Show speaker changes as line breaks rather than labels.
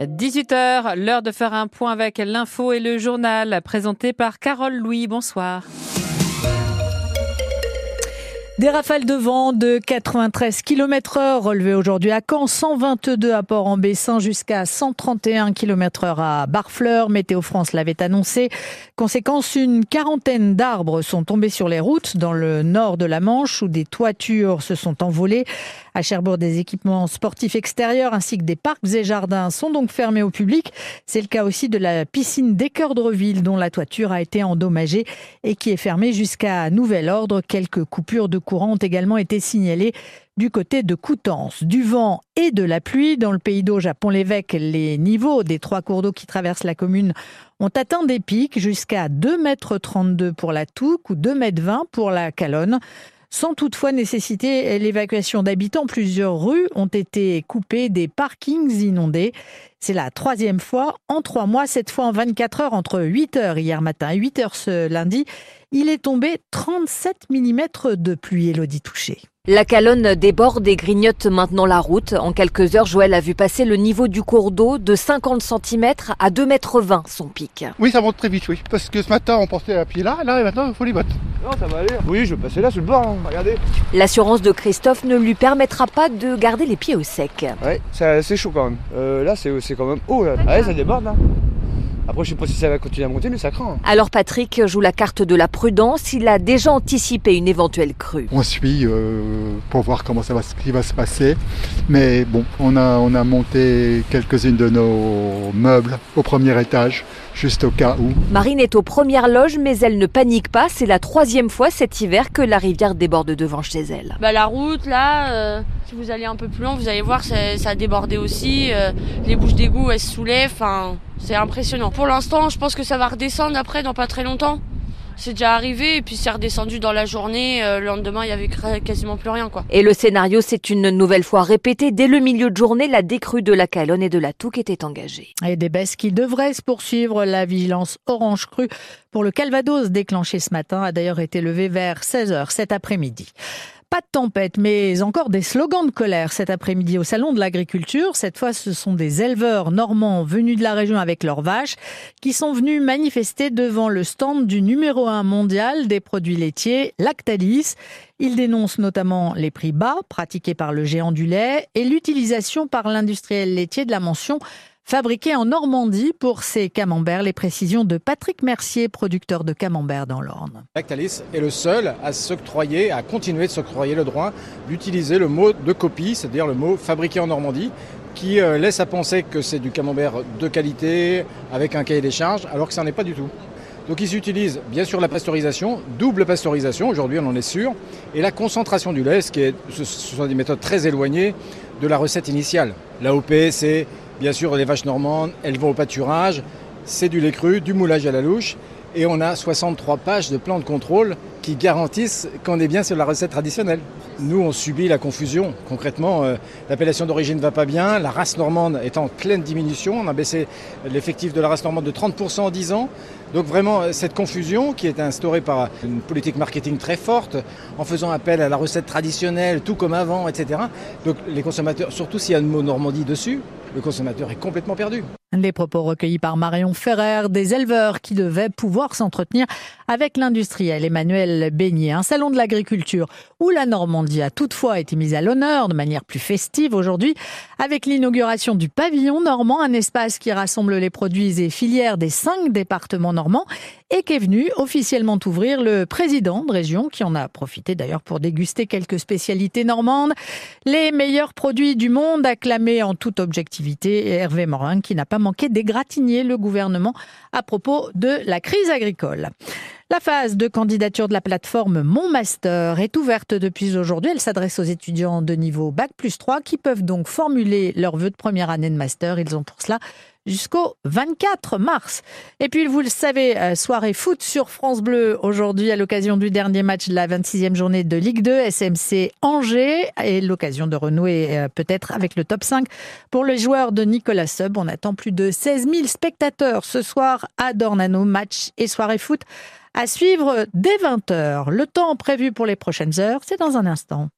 18h, l'heure de faire un point avec l'info et le journal présenté par Carole Louis. Bonsoir. Des rafales de vent de 93 km heure relevées aujourd'hui à Caen, 122 à Port-en-Bessin jusqu'à 131 km heure à Barfleur. Météo France l'avait annoncé. Conséquence, une quarantaine d'arbres sont tombés sur les routes dans le nord de la Manche où des toitures se sont envolées. À Cherbourg, des équipements sportifs extérieurs ainsi que des parcs et jardins sont donc fermés au public. C'est le cas aussi de la piscine d'Équeurdreville dont la toiture a été endommagée et qui est fermée jusqu'à nouvel ordre. Quelques coupures de courant ont également été signalées du côté de Coutances. Du vent et de la pluie dans le pays d'Auge à Pont-l'Évêque, les niveaux des trois cours d'eau qui traversent la commune ont atteint des pics jusqu'à 2,32 m pour la Touque ou 2,20 m pour la Calonne sans toutefois nécessiter l'évacuation d'habitants. Plusieurs rues ont été coupées, des parkings inondés. C'est la troisième fois en trois mois, cette fois en 24 heures, entre 8 heures hier matin et 8 heures ce lundi. Il est tombé 37 mm de pluie, Elodie Touché.
La calonne déborde et grignote maintenant la route. En quelques heures, Joël a vu passer le niveau du cours d'eau de 50 cm à 2,20 m son pic.
Oui, ça monte très vite, oui. Parce que ce matin, on portait à pied là, là, et maintenant, il faut les bottes.
Non, ça va aller. Oui, je vais passer là, sur le bord, hein. regardez.
L'assurance de Christophe ne lui permettra pas de garder les pieds au sec.
Ouais, c'est chaud quand même. Euh, là, c'est quand même haut. Là. Ouais, ça déborde, là. Après, je sais pas si ça va continuer à monter, mais ça craint.
Alors Patrick joue la carte de la prudence. Il a déjà anticipé une éventuelle crue.
On suit euh, pour voir comment ça va, ce qui va se passer. Mais bon, on a, on a monté quelques-unes de nos meubles au premier étage, juste au cas où.
Marine est aux premières loges, mais elle ne panique pas. C'est la troisième fois cet hiver que la rivière déborde devant chez elle.
Bah, la route, là, euh, si vous allez un peu plus loin, vous allez voir, ça, ça a débordé aussi. Euh, les bouches d'égout, elles se soulèvent. Enfin, c'est impressionnant. Pour l'instant, je pense que ça va redescendre après dans pas très longtemps. C'est déjà arrivé et puis c'est redescendu dans la journée. Euh, le lendemain, il y avait quasiment plus rien, quoi.
Et le scénario s'est une nouvelle fois répété. Dès le milieu de journée, la décrue de la Calonne et de la Touque était engagée.
Et des baisses qui devraient se poursuivre. La vigilance orange crue pour le Calvados déclenché ce matin a d'ailleurs été levée vers 16h cet après-midi. Pas de tempête, mais encore des slogans de colère cet après-midi au Salon de l'Agriculture. Cette fois, ce sont des éleveurs normands venus de la région avec leurs vaches qui sont venus manifester devant le stand du numéro un mondial des produits laitiers, Lactalis. Ils dénoncent notamment les prix bas pratiqués par le géant du lait et l'utilisation par l'industriel laitier de la mention fabriqué en Normandie pour ces camemberts. Les précisions de Patrick Mercier, producteur de camembert dans l'Orne.
Lactalis est le seul à s'octroyer, à continuer de s'octroyer le droit d'utiliser le mot de copie, c'est-à-dire le mot fabriqué en Normandie, qui euh, laisse à penser que c'est du camembert de qualité avec un cahier des charges, alors que ça n'en est pas du tout. Donc ils utilisent bien sûr la pasteurisation, double pasteurisation, aujourd'hui on en est sûr, et la concentration du lait, ce sont des méthodes très éloignées de la recette initiale. L'AOP, c'est Bien sûr, les vaches normandes, elles vont au pâturage, c'est du lait cru, du moulage à la louche, et on a 63 pages de plans de contrôle qui garantissent qu'on est bien sur la recette traditionnelle. Nous, on subit la confusion. Concrètement, euh, l'appellation d'origine ne va pas bien, la race normande est en pleine diminution, on a baissé l'effectif de la race normande de 30% en 10 ans. Donc vraiment, euh, cette confusion qui est instaurée par une politique marketing très forte, en faisant appel à la recette traditionnelle, tout comme avant, etc. Donc les consommateurs, surtout s'il y a le mot Normandie dessus, le consommateur est complètement perdu.
Les propos recueillis par Marion Ferrer, des éleveurs qui devaient pouvoir s'entretenir avec l'industriel Emmanuel Beignet. Un salon de l'agriculture où la Normandie a toutefois été mise à l'honneur de manière plus festive aujourd'hui avec l'inauguration du pavillon normand, un espace qui rassemble les produits et filières des cinq départements normands et qui est venu officiellement ouvrir le président de région qui en a profité d'ailleurs pour déguster quelques spécialités normandes. Les meilleurs produits du monde acclamés en toute objectivité Hervé Morin qui n'a pas manqué d'égratigner le gouvernement à propos de la crise agricole. La phase de candidature de la plateforme Mon Master est ouverte depuis aujourd'hui. Elle s'adresse aux étudiants de niveau Bac plus 3 qui peuvent donc formuler leurs vœux de première année de master. Ils ont pour cela jusqu'au 24 mars. Et puis, vous le savez, euh, soirée foot sur France Bleu aujourd'hui à l'occasion du dernier match de la 26e journée de Ligue 2, SMC Angers, et l'occasion de renouer euh, peut-être avec le top 5 pour les joueurs de Nicolas Sub. On attend plus de 16 000 spectateurs ce soir à Dornano, match et soirée foot à suivre dès 20h. Le temps prévu pour les prochaines heures, c'est dans un instant.